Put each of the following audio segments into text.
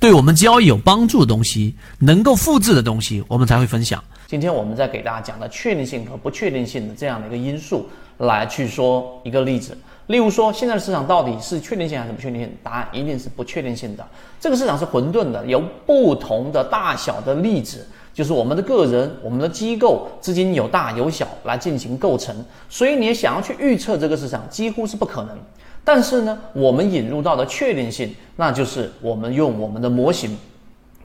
对我们交易有帮助的东西，能够复制的东西，我们才会分享。今天我们在给大家讲的确定性和不确定性的这样的一个因素，来去说一个例子。例如说，现在的市场到底是确定性还是不确定性？答案一定是不确定性的。这个市场是混沌的，由不同的大小的粒子，就是我们的个人、我们的机构资金有大有小来进行构成。所以，你想要去预测这个市场，几乎是不可能。但是呢，我们引入到的确定性，那就是我们用我们的模型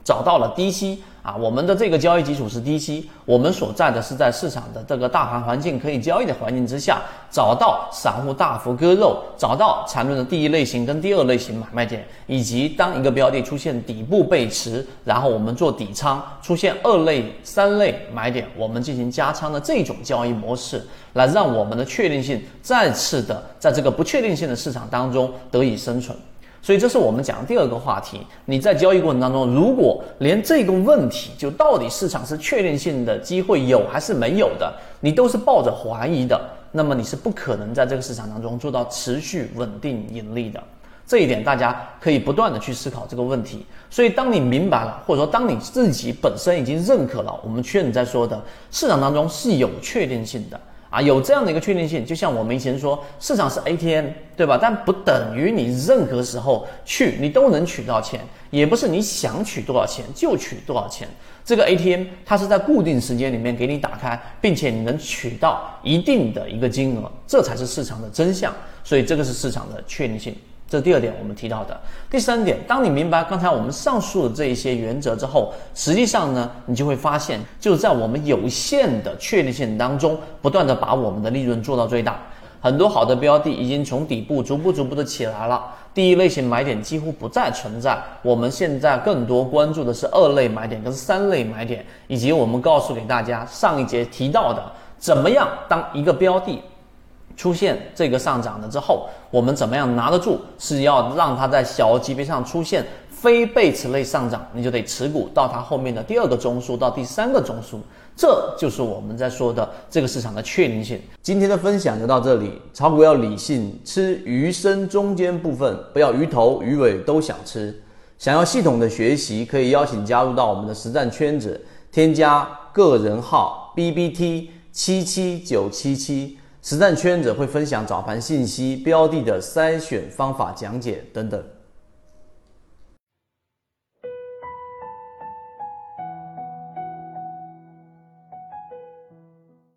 找到了低吸。啊，我们的这个交易基础是低吸，我们所在的是在市场的这个大盘环境可以交易的环境之下，找到散户大幅割肉，找到缠论的第一类型跟第二类型买卖点，以及当一个标的出现底部背驰，然后我们做底仓，出现二类、三类买点，我们进行加仓的这种交易模式，来让我们的确定性再次的在这个不确定性的市场当中得以生存。所以这是我们讲的第二个话题。你在交易过程当中，如果连这个问题，就到底市场是确定性的机会有还是没有的，你都是抱着怀疑的，那么你是不可能在这个市场当中做到持续稳定盈利的。这一点大家可以不断的去思考这个问题。所以当你明白了，或者说当你自己本身已经认可了我们确认在说的市场当中是有确定性的。啊，有这样的一个确定性，就像我们以前说，市场是 ATM，对吧？但不等于你任何时候去，你都能取到钱，也不是你想取多少钱就取多少钱。这个 ATM 它是在固定时间里面给你打开，并且你能取到一定的一个金额，这才是市场的真相。所以这个是市场的确定性。这第二点，我们提到的。第三点，当你明白刚才我们上述的这一些原则之后，实际上呢，你就会发现，就是在我们有限的确定性当中，不断的把我们的利润做到最大。很多好的标的已经从底部逐步逐步的起来了，第一类型买点几乎不再存在。我们现在更多关注的是二类买点跟三类买点，以及我们告诉给大家上一节提到的，怎么样当一个标的。出现这个上涨了之后，我们怎么样拿得住？是要让它在小级别上出现非被此类上涨，你就得持股到它后面的第二个中枢到第三个中枢，这就是我们在说的这个市场的确定性。今天的分享就到这里，炒股要理性，吃鱼身中间部分，不要鱼头鱼尾都想吃。想要系统的学习，可以邀请加入到我们的实战圈子，添加个人号 B B T 七七九七七。实战圈子会分享早盘信息、标的的筛选方法讲解等等。